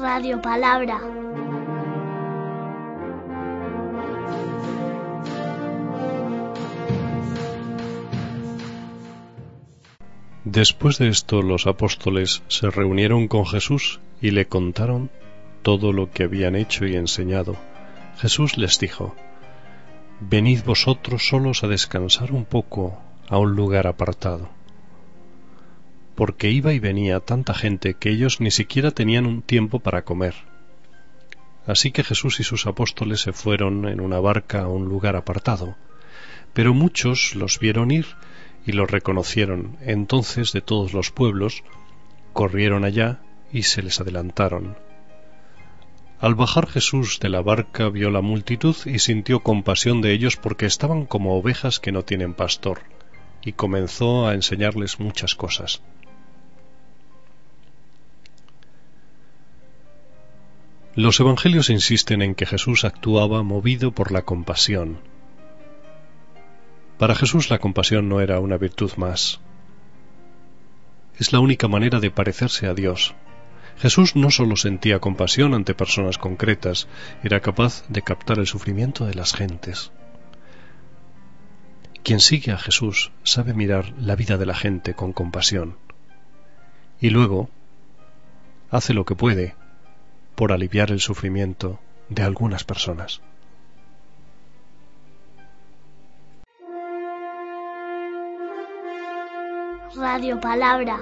Radio Palabra. Después de esto los apóstoles se reunieron con Jesús y le contaron todo lo que habían hecho y enseñado. Jesús les dijo, Venid vosotros solos a descansar un poco a un lugar apartado. Porque iba y venía tanta gente que ellos ni siquiera tenían un tiempo para comer. Así que Jesús y sus apóstoles se fueron en una barca a un lugar apartado. Pero muchos los vieron ir y los reconocieron. Entonces de todos los pueblos corrieron allá y se les adelantaron. Al bajar Jesús de la barca vio la multitud y sintió compasión de ellos porque estaban como ovejas que no tienen pastor, y comenzó a enseñarles muchas cosas. Los evangelios insisten en que Jesús actuaba movido por la compasión. Para Jesús la compasión no era una virtud más. Es la única manera de parecerse a Dios. Jesús no solo sentía compasión ante personas concretas, era capaz de captar el sufrimiento de las gentes. Quien sigue a Jesús sabe mirar la vida de la gente con compasión y luego hace lo que puede por aliviar el sufrimiento de algunas personas. Radio Palabra.